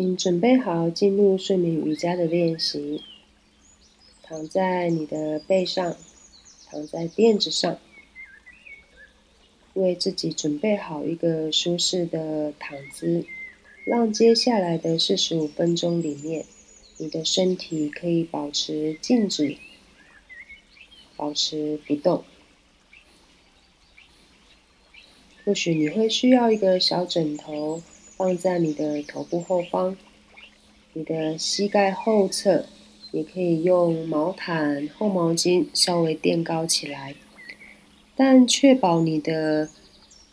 请准备好进入睡眠瑜伽的练习。躺在你的背上，躺在垫子上，为自己准备好一个舒适的躺姿，让接下来的四十五分钟里面，你的身体可以保持静止，保持不动。或许你会需要一个小枕头。放在你的头部后方，你的膝盖后侧也可以用毛毯、厚毛巾稍微垫高起来，但确保你的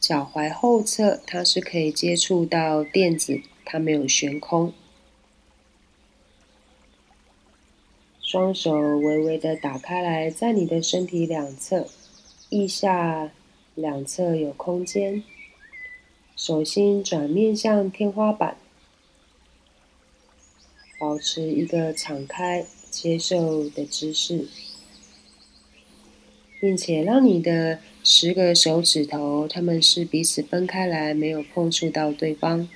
脚踝后侧它是可以接触到垫子，它没有悬空。双手微微的打开来，在你的身体两侧，腋下两侧有空间。手心转面向天花板，保持一个敞开、接受的姿势，并且让你的十个手指头，它们是彼此分开来，没有碰触到对方。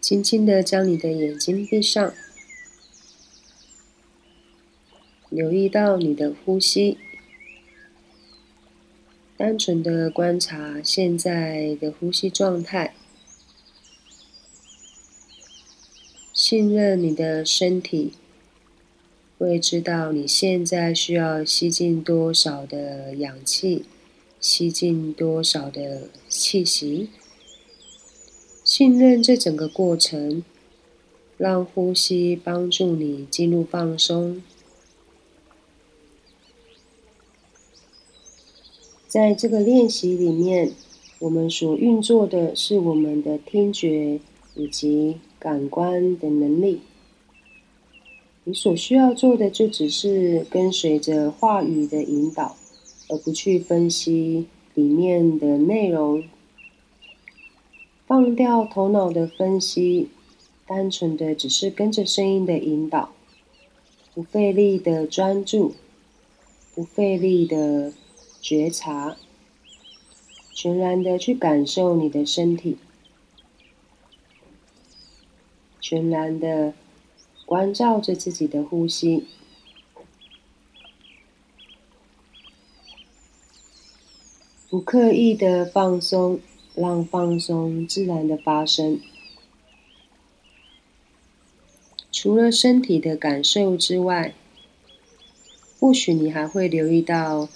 轻轻的将你的眼睛闭上，留意到你的呼吸。单纯的观察现在的呼吸状态，信任你的身体，会知道你现在需要吸进多少的氧气，吸进多少的气息。信任这整个过程，让呼吸帮助你进入放松。在这个练习里面，我们所运作的是我们的听觉以及感官的能力。你所需要做的就只是跟随着话语的引导，而不去分析里面的内容，放掉头脑的分析，单纯的只是跟着声音的引导，不费力的专注，不费力的。觉察，全然的去感受你的身体，全然的关照着自己的呼吸，不刻意的放松，让放松自然的发生。除了身体的感受之外，或许你还会留意到。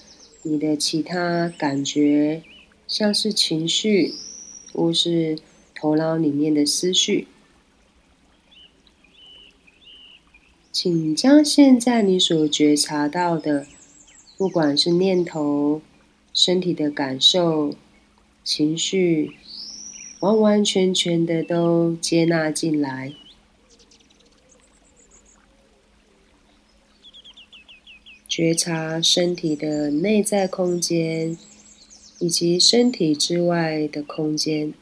你的其他感觉，像是情绪，或是头脑里面的思绪，请将现在你所觉察到的，不管是念头、身体的感受、情绪，完完全全的都接纳进来。觉察身体的内在空间，以及身体之外的空间。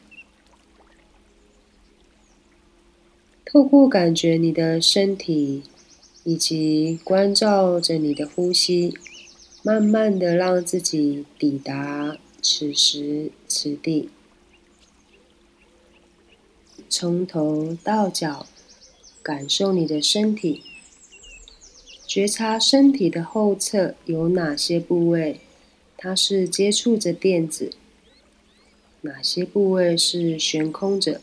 透过感觉你的身体，以及关照着你的呼吸，慢慢的让自己抵达此时此地。从头到脚，感受你的身体。觉察身体的后侧有哪些部位，它是接触着垫子；哪些部位是悬空着。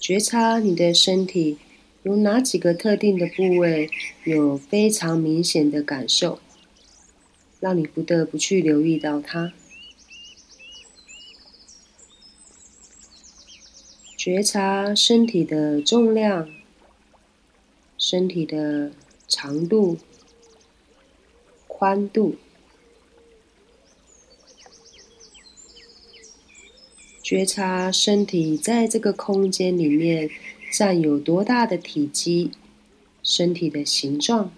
觉察你的身体有哪几个特定的部位有非常明显的感受，让你不得不去留意到它。觉察身体的重量。身体的长度、宽度，觉察身体在这个空间里面占有多大的体积，身体的形状，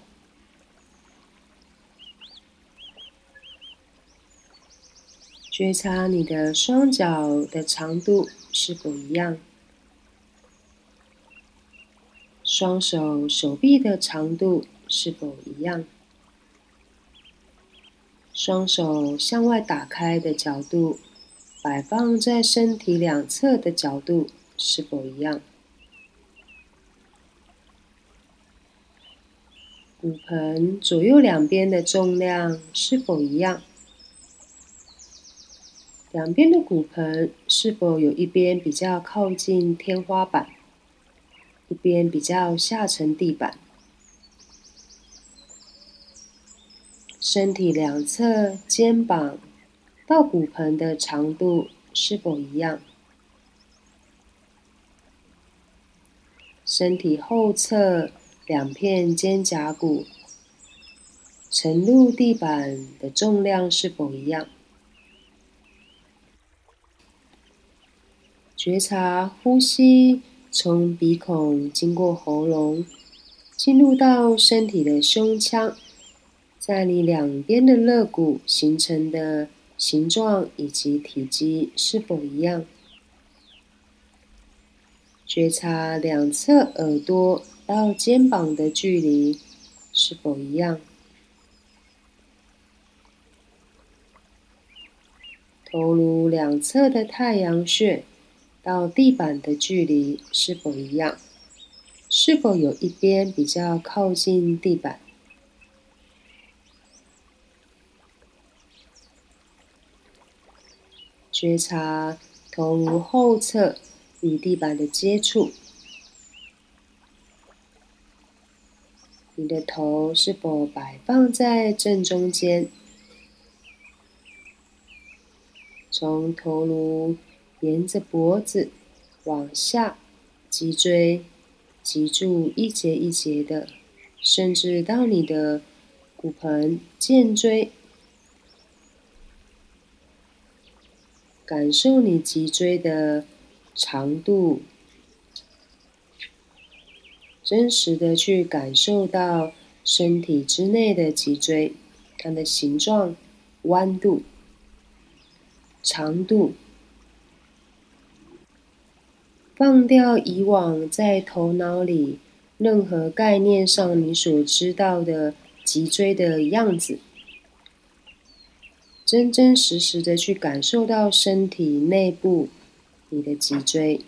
觉察你的双脚的长度是否一样。双手手臂的长度是否一样？双手向外打开的角度，摆放在身体两侧的角度是否一样？骨盆左右两边的重量是否一样？两边的骨盆是否有一边比较靠近天花板，一边比较下沉地板？身体两侧肩膀到骨盆的长度是否一样？身体后侧两片肩胛骨沉入地板的重量是否一样？觉察呼吸从鼻孔经过喉咙，进入到身体的胸腔。在你两边的肋骨形成的形状以及体积是否一样？觉察两侧耳朵到肩膀的距离是否一样？头颅两侧的太阳穴到地板的距离是否一样？是否有一边比较靠近地板？觉察头颅后侧与地板的接触，你的头是否摆放在正中间？从头颅沿着脖子往下，脊椎、脊柱一节一节的，甚至到你的骨盆、肩椎。感受你脊椎的长度，真实的去感受到身体之内的脊椎，它的形状、弯度、长度，放掉以往在头脑里任何概念上你所知道的脊椎的样子。真真实实的去感受到身体内部你的脊椎，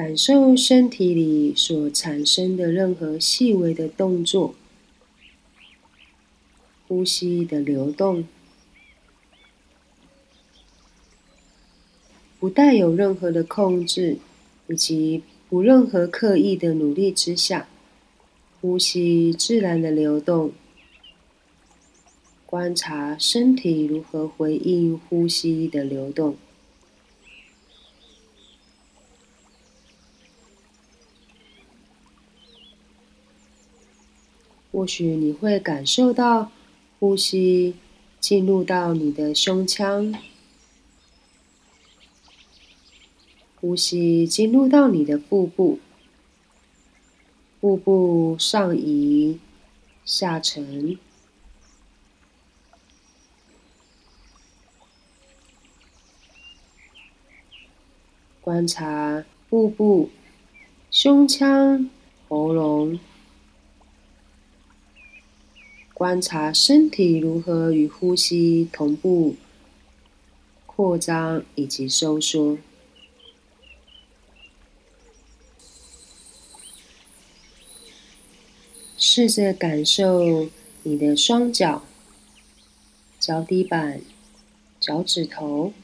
感受身体里所产生的任何细微的动作，呼吸的流动。不带有任何的控制，以及不任何刻意的努力之下，呼吸自然的流动，观察身体如何回应呼吸的流动。或许你会感受到呼吸进入到你的胸腔。呼吸进入到你的腹部，腹部上移、下沉，观察腹部、胸腔、喉咙，观察身体如何与呼吸同步扩张以及收缩。试着感受你的双脚、脚底板、脚趾头，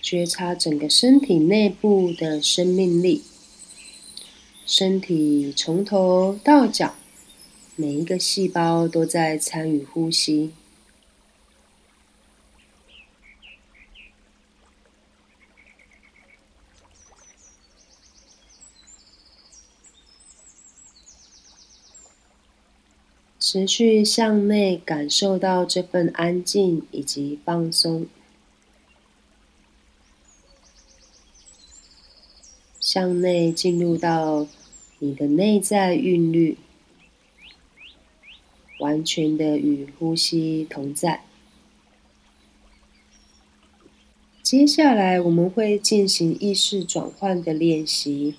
觉察整个身体内部的生命力。身体从头到脚，每一个细胞都在参与呼吸。持续向内感受到这份安静以及放松，向内进入到你的内在韵律，完全的与呼吸同在。接下来我们会进行意识转换的练习，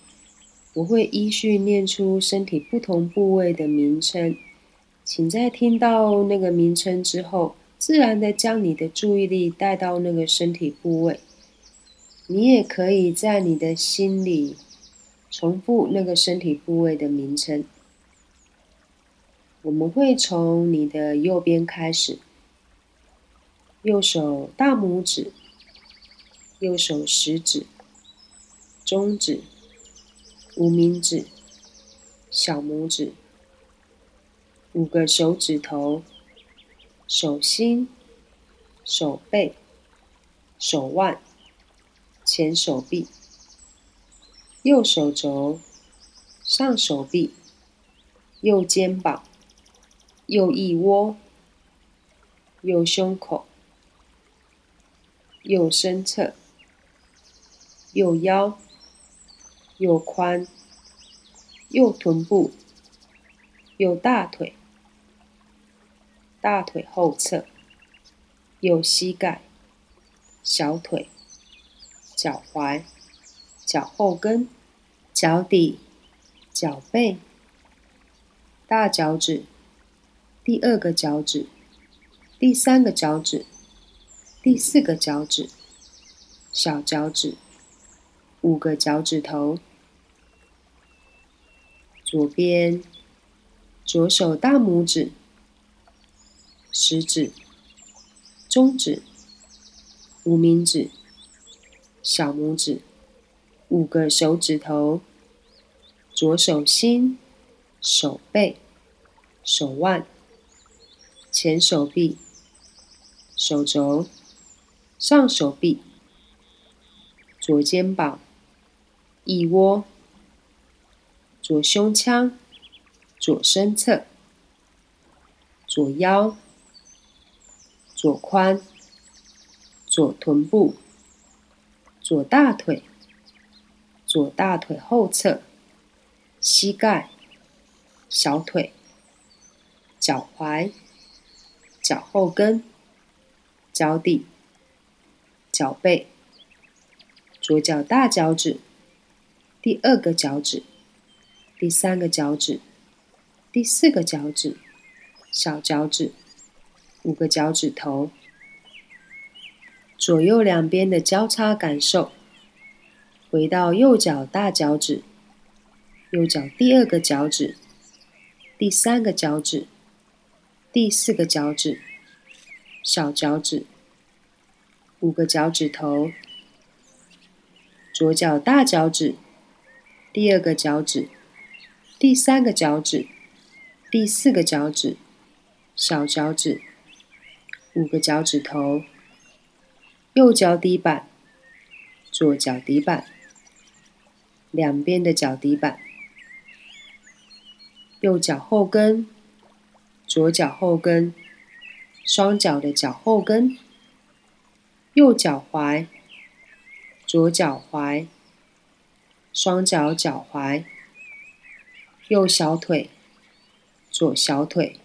我会依序念出身体不同部位的名称，请在听到那个名称之后，自然的将你的注意力带到那个身体部位。你也可以在你的心里重复那个身体部位的名称。我们会从你的右边开始，右手大拇指、右手食指、中指、无名指、小拇指，五个手指头，手心、手背、手腕。前手臂、右手肘、上手臂、右肩膀、右腋窝、右胸口、右身侧、右腰、右髋、右臀部、右大腿、大腿后侧、右膝盖、小腿。脚踝、脚后跟、脚底、脚背、大脚趾、第二个脚趾、第三个脚趾、第四个脚趾、小脚趾、五个脚趾头。左边，左手大拇指、食指、中指、无名指。小拇指，五个手指头，左手心、手背、手腕、前手臂、手肘、上手臂、左肩膀、腋窝、左胸腔、左身侧、左腰、左髋、左臀部。左大腿，左大腿后侧，膝盖，小腿，脚踝，脚后跟，脚底，脚背，左脚大脚趾，第二个脚趾，第三个脚趾，第四个脚趾，小脚趾，五个脚趾头。左右两边的交叉感受，回到右脚大脚趾，右脚第二个脚趾，第三个脚趾，第四个脚趾，小脚趾，五个脚趾头。左脚大脚趾，第二个脚趾，第三个脚趾，第四个脚趾，小脚趾，五个脚趾头。右脚底板，左脚底板，两边的脚底板，右脚后跟，左脚后跟，双脚的脚后跟，右脚踝，左脚踝，双脚脚踝，右小腿，左小腿，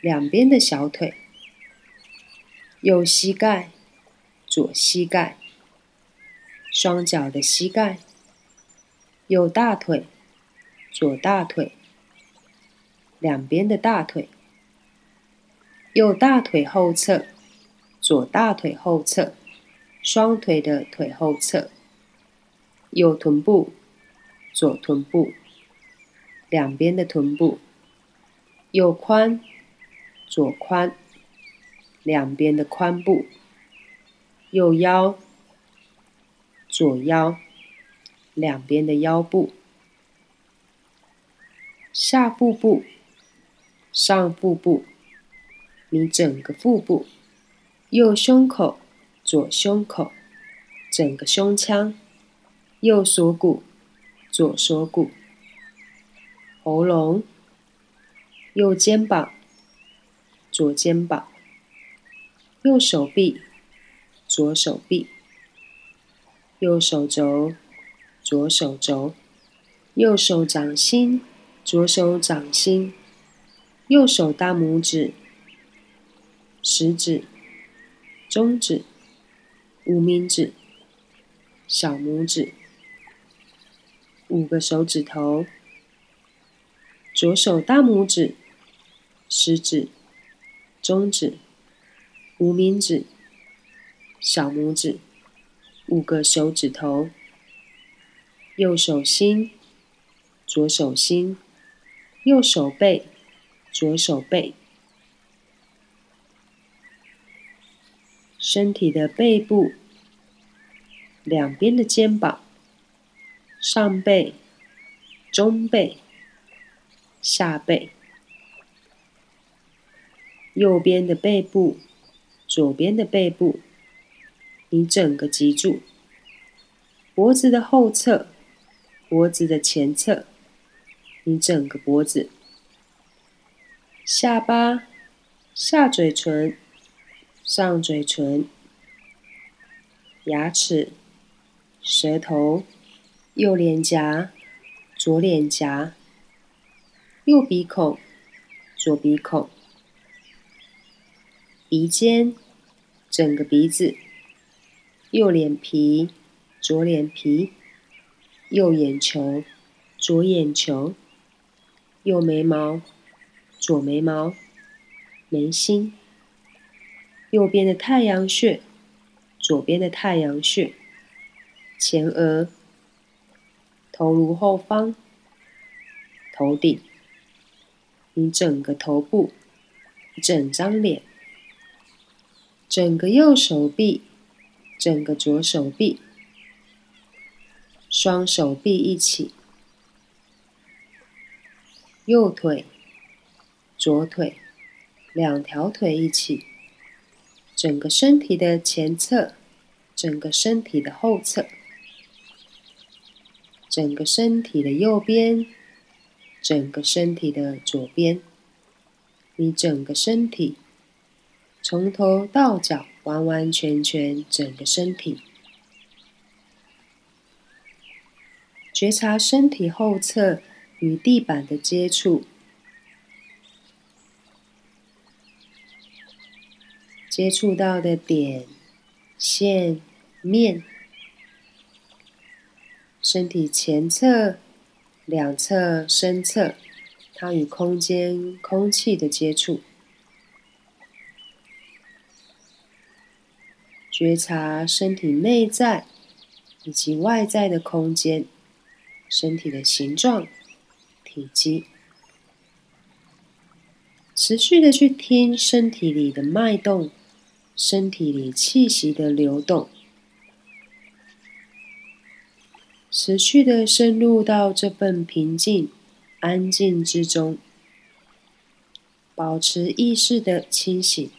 两边的小腿，右膝盖。左膝盖，双脚的膝盖，右大腿，左大腿，两边的大腿，右大腿后侧，左大腿后侧，双腿的腿后侧，右臀部，左臀部，两边的臀部，右髋，左髋，两边的髋部。右腰、左腰，两边的腰部，下腹部、上腹部，你整个腹部，右胸口、左胸口，整个胸腔，右锁骨、左锁骨，喉咙，右肩膀、左肩膀，右手臂。左手臂，右手肘，左手肘，右手掌心，左手掌心，右手大拇指、食指、中指、无名指、小拇指，五个手指头，左手大拇指、食指、中指、无名指、小拇指，五个手指头，右手心、左手心，右手背、左手背。身体的背部、两边的肩膀、上背、中背、下背、右边的背部、左边的背部，你整个脊柱、脖子的后侧、脖子的前侧，你整个脖子、下巴、下嘴唇。上嘴唇、牙齿、舌头、右脸颊、左脸颊、右鼻孔、左鼻孔、鼻尖、整个鼻子、右脸皮、左脸皮、右眼球、左眼球、右眉毛、左眉毛、眉心。右边的太阳穴，左边的太阳穴，前额、头颅后方、头顶，你整个头部、整张脸、整个右手臂、整个左手臂、双手臂一起，右腿、左腿，两条腿一起。整个身体的前侧，整个身体的后侧，整个身体的右边，整个身体的左边，你整个身体从头到脚完完全全整个身体，觉察身体后侧与地板的接触。接触到的点、线、面，身体前侧、两侧、身侧，它与空间、空气的接触，觉察身体内在以及外在的空间，身体的形状、体积，持续的去听身体里的脉动。身体里气息的流动，持续的深入到这份平静、安静之中，保持意识的清醒，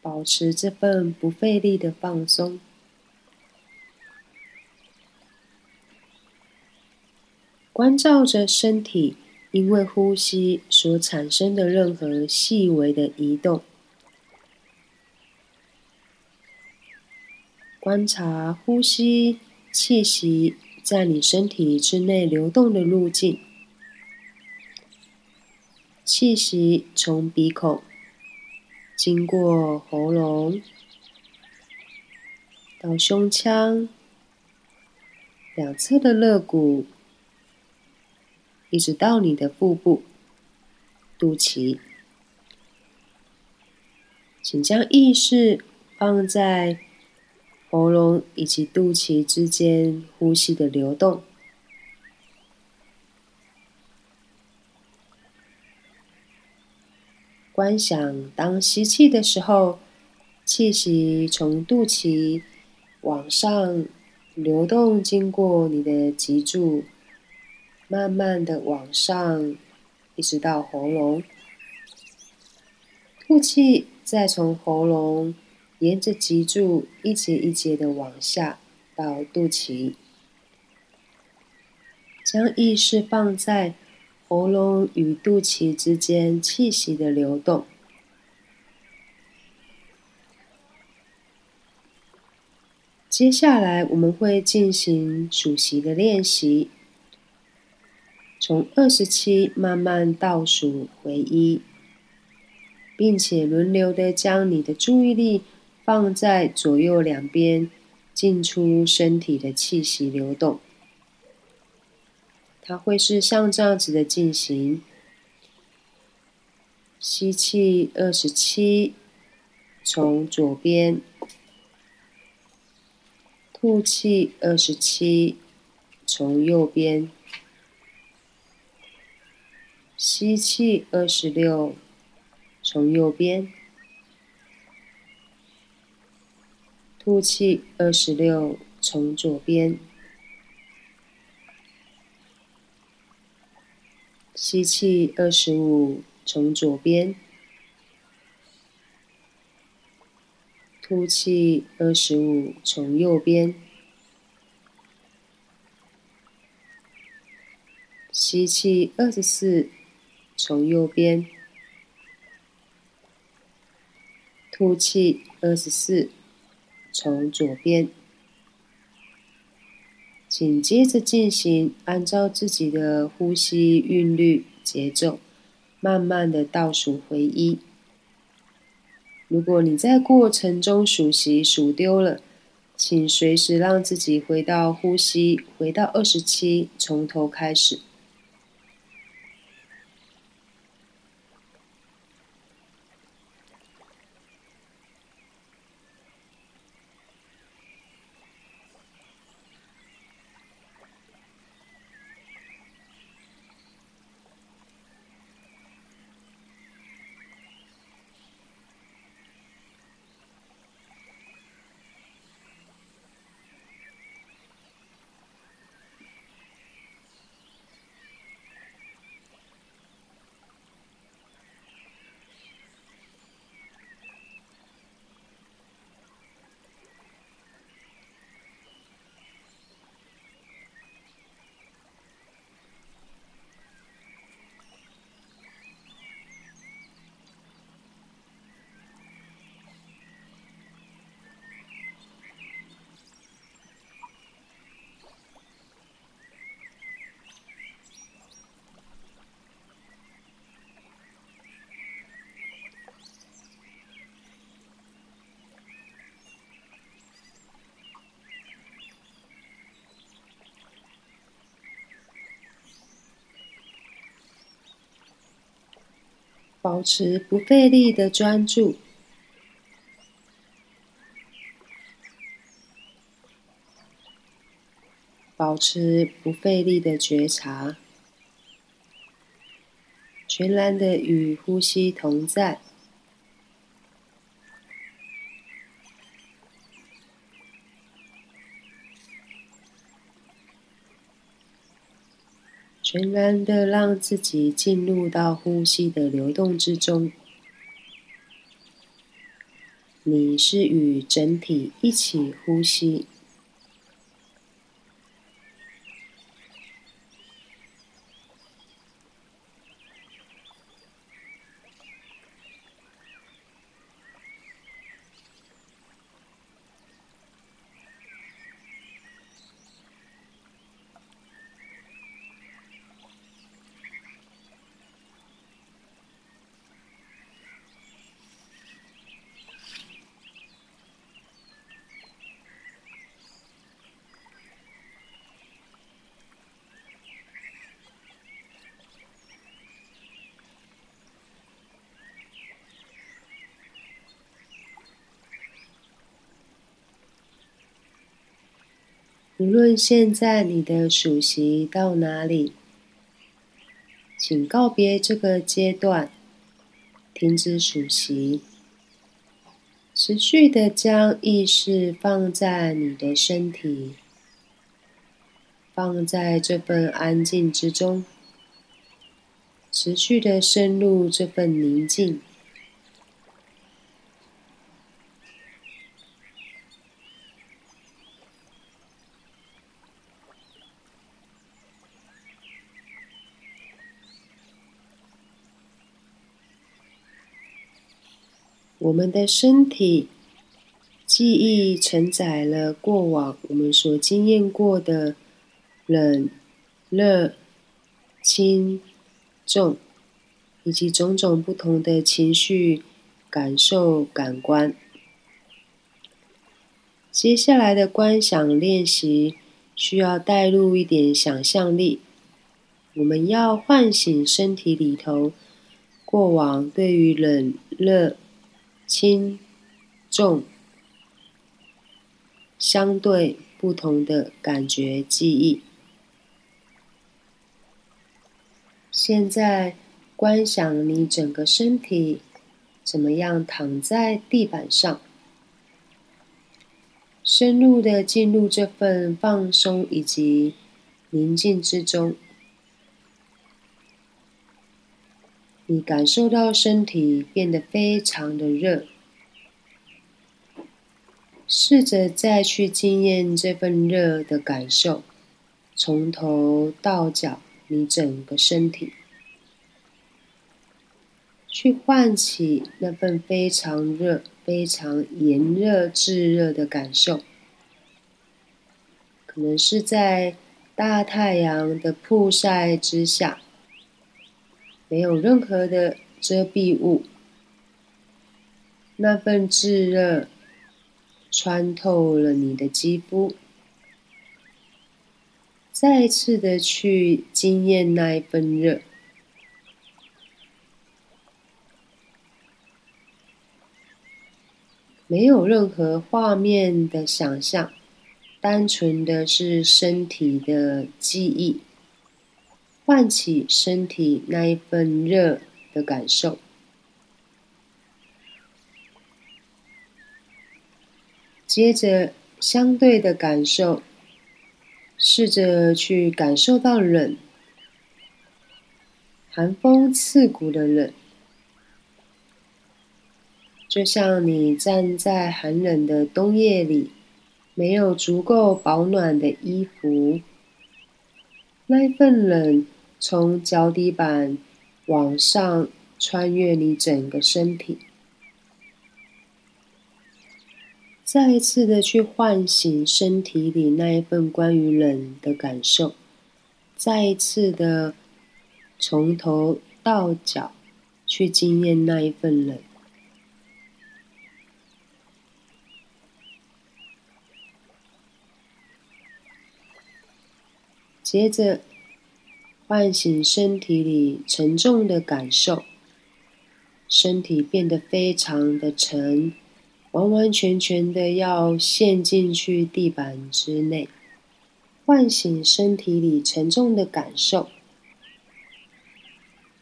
保持这份不费力的放松，关照着身体。因为呼吸所产生的任何细微的移动，观察呼吸气息在你身体之内流动的路径。气息从鼻孔经过喉咙，到胸腔两侧的肋骨。一直到你的腹部、肚脐，请将意识放在喉咙以及肚脐之间呼吸的流动，观想当吸气的时候，气息从肚脐往上流动，经过你的脊柱。慢慢的往上，一直到喉咙，吐气，再从喉咙沿着脊柱一节一节的往下到肚脐，将意识放在喉咙与肚脐之间气息的流动。接下来我们会进行数息的练习。从二十七慢慢倒数回一，并且轮流的将你的注意力放在左右两边进出身体的气息流动。它会是像这样子的进行：吸气二十七，从左边；吐气二十七，从右边；吸气二十六，从右边；吐气二十六，从左边。吸气二十五，从左边；吐气二十五，从右边。吸气二十四，从右边；吐气二十四，从左边。紧接着进行，按照自己的呼吸韵律节奏，慢慢的倒数回一。如果你在过程中数息数丢了，请随时让自己回到呼吸，回到二十七，从头开始。保持不费力的专注，保持不费力的觉察，全然的与呼吸同在。全然的让自己进入到呼吸的流动之中，你是与整体一起呼吸。无论现在你的数息到哪里，请告别这个阶段，停止数息，持续的将意识放在你的身体，放在这份安静之中，持续的深入这份宁静。我们的身体记忆承载了过往我们所经验过的冷、热、轻、重，以及种种不同的情绪、感受、感官。接下来的观想练习需要带入一点想象力，我们要唤醒身体里头过往对于冷、热、轻、重相对不同的感觉记忆。现在观想你整个身体怎么样躺在地板上。深入的进入这份放松以及宁静之中，你感受到身体变得非常的热，试着再去经验这份热的感受，从头到脚，你整个身体，去唤起那份非常热。非常炎热、炙热的感受，可能是在大太阳的曝晒之下，没有任何的遮蔽物，那份炙热穿透了你的肌肤，再次的去惊艳那一份热。没有任何画面的想象，单纯的是身体的记忆，唤起身体那一份热的感受。接着，相对的感受，试着去感受到冷，寒风刺骨的冷。就像你站在寒冷的冬夜里，没有足够保暖的衣服，那一份冷从脚底板往上穿越你整个身体，再一次的去唤醒身体里那一份关于冷的感受，再一次的从头到脚去经验那一份冷。接着，唤醒身体里沉重的感受，身体变得非常的沉，完完全全的要陷进去地板之内。唤醒身体里沉重的感受，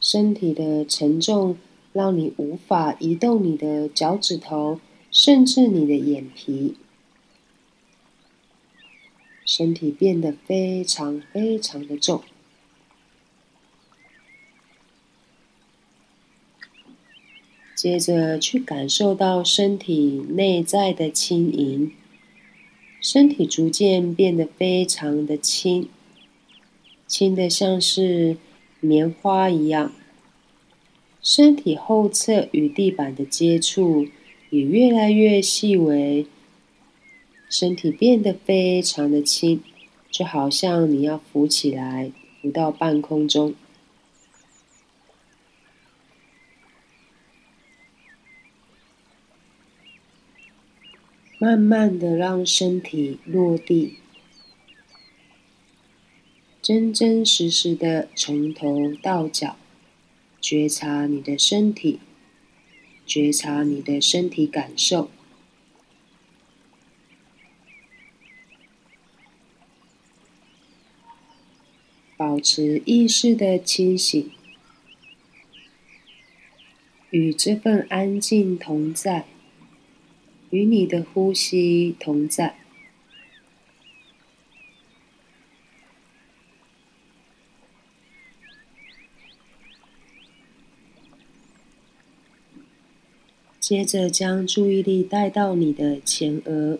身体的沉重让你无法移动你的脚趾头，甚至你的眼皮。身体变得非常非常的重，接着去感受到身体内在的轻盈，身体逐渐变得非常的轻，轻的像是棉花一样，身体后侧与地板的接触也越来越细微。身体变得非常的轻，就好像你要浮起来，浮到半空中。慢慢的让身体落地，真真实实的从头到脚觉察你的身体，觉察你的身体感受。保持意识的清醒，与这份安静同在，与你的呼吸同在。接着将注意力带到你的前额，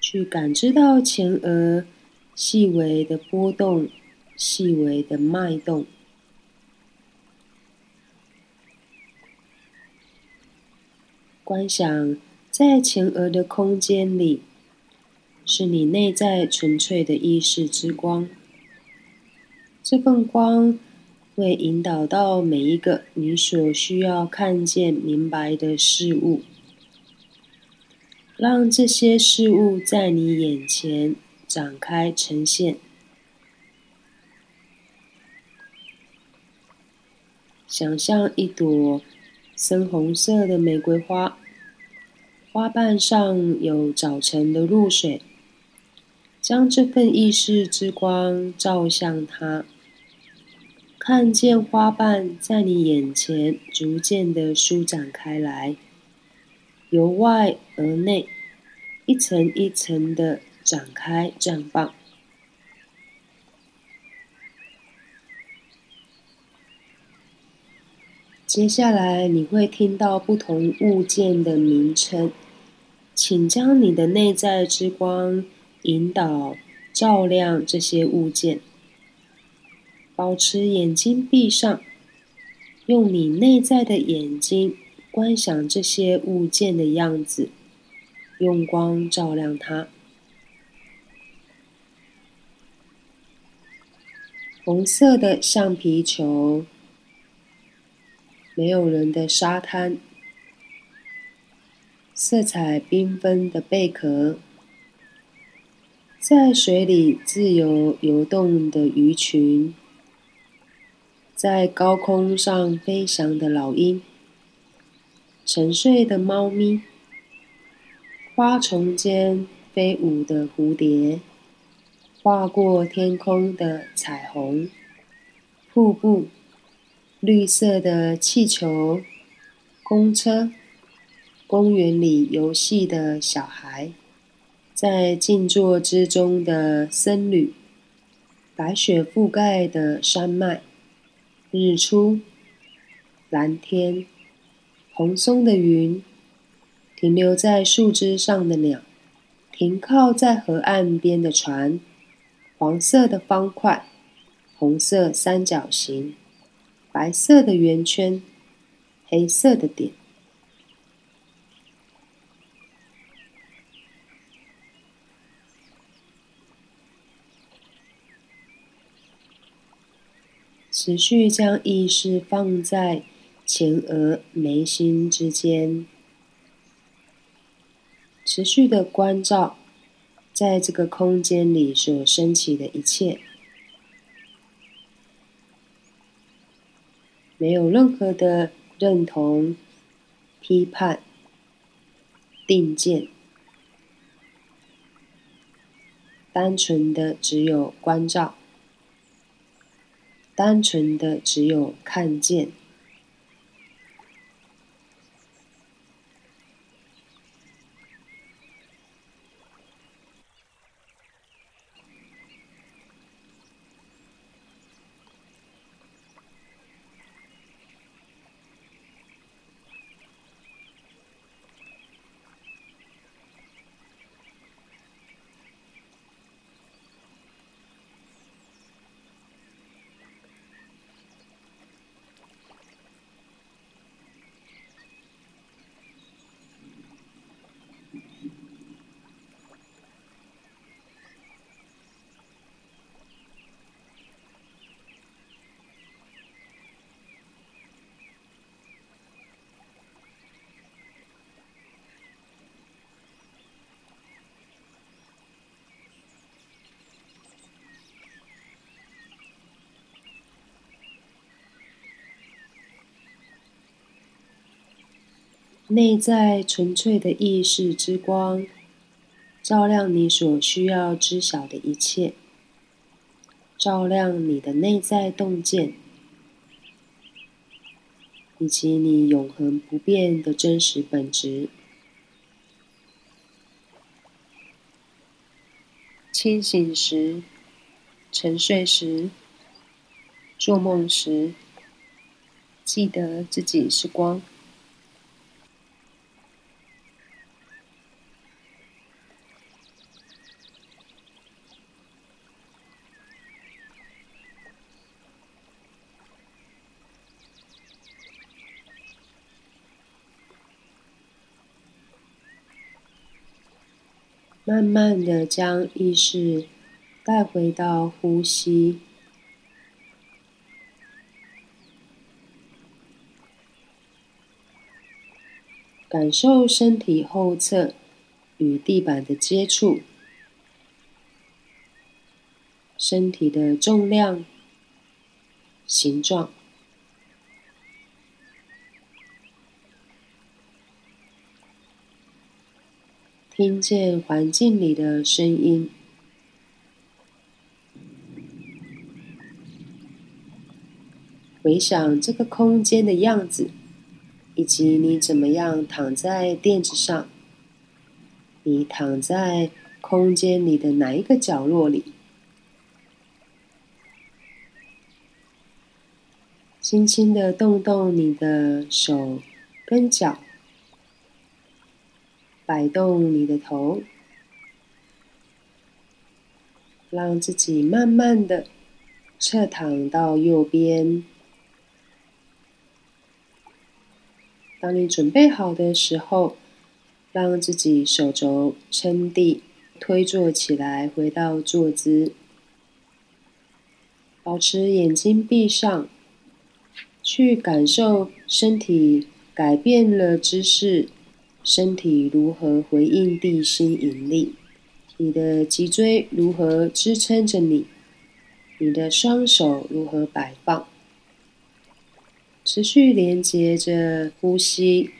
去感知到前额。细微的波动，细微的脉动，观想在前额的空间里，是你内在纯粹的意识之光。这份光会引导到每一个你所需要看见、明白的事物，让这些事物在你眼前展开呈现。想象一朵深红色的玫瑰花，花瓣上有早晨的露水，将这份意识之光照向它。看见花瓣在你眼前逐渐的舒展开来，由外而内，一层一层的展开绽放。接下来你会听到不同物件的名称，请将你的内在之光引导照亮这些物件。保持眼睛闭上，用你内在的眼睛观想这些物件的样子，用光照亮它。红色的橡皮球，没有人的沙滩，色彩缤纷的贝壳，在水里自由游动的鱼群。在高空上飞翔的老鹰，沉睡的猫咪，花丛间飞舞的蝴蝶，划过天空的彩虹，瀑布，绿色的气球，公车，公园里游戏的小孩，在静坐之中的僧侣，白雪覆盖的山脉。日出，蓝天，红松的云，停留在树枝上的鸟，停靠在河岸边的船，黄色的方块，红色三角形，白色的圆圈，黑色的点。持续将意识放在前额眉心之间，持续的关照，在这个空间里所升起的一切，没有任何的认同、批判、定见，单纯的只有关照。单纯的只有看见。内在纯粹的意识之光，照亮你所需要知晓的一切，照亮你的内在洞见，以及你永恒不变的真实本质。清醒时、沉睡时、做梦时，记得自己是光。慢慢的将意识带回到呼吸。感受身体后侧与地板的接触身体的重量形状。听见环境里的声音，回想这个空间的样子，以及你怎么样躺在垫子上。你躺在空间里的哪一个角落里？轻轻的动动你的手跟脚。摆动你的头，让自己慢慢的侧躺到右边。当你准备好的时候，让自己手肘撑地，推坐起来，回到坐姿，保持眼睛闭上，去感受身体改变了姿势。身体如何回应地心引力？你的脊椎如何支撑着你？你的双手如何摆放？持续连接着呼吸，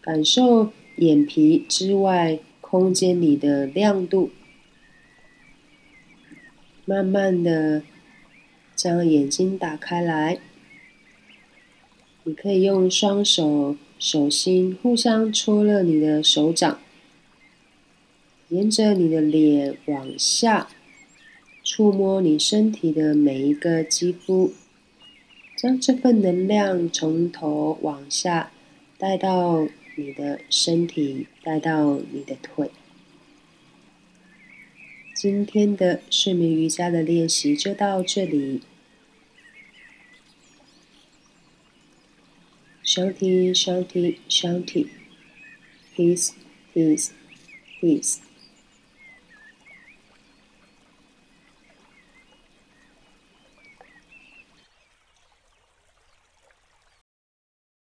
感受眼皮之外空间里的亮度。慢慢的将眼睛打开来，你可以用双手。手心互相搓热你的手掌，沿着你的脸往下触摸你身体的每一个肌肤，将这份能量从头往下带到你的身体，带到你的腿。今天的睡眠瑜伽的练习就到这里。shouty, shouty, shouty. His, his, his.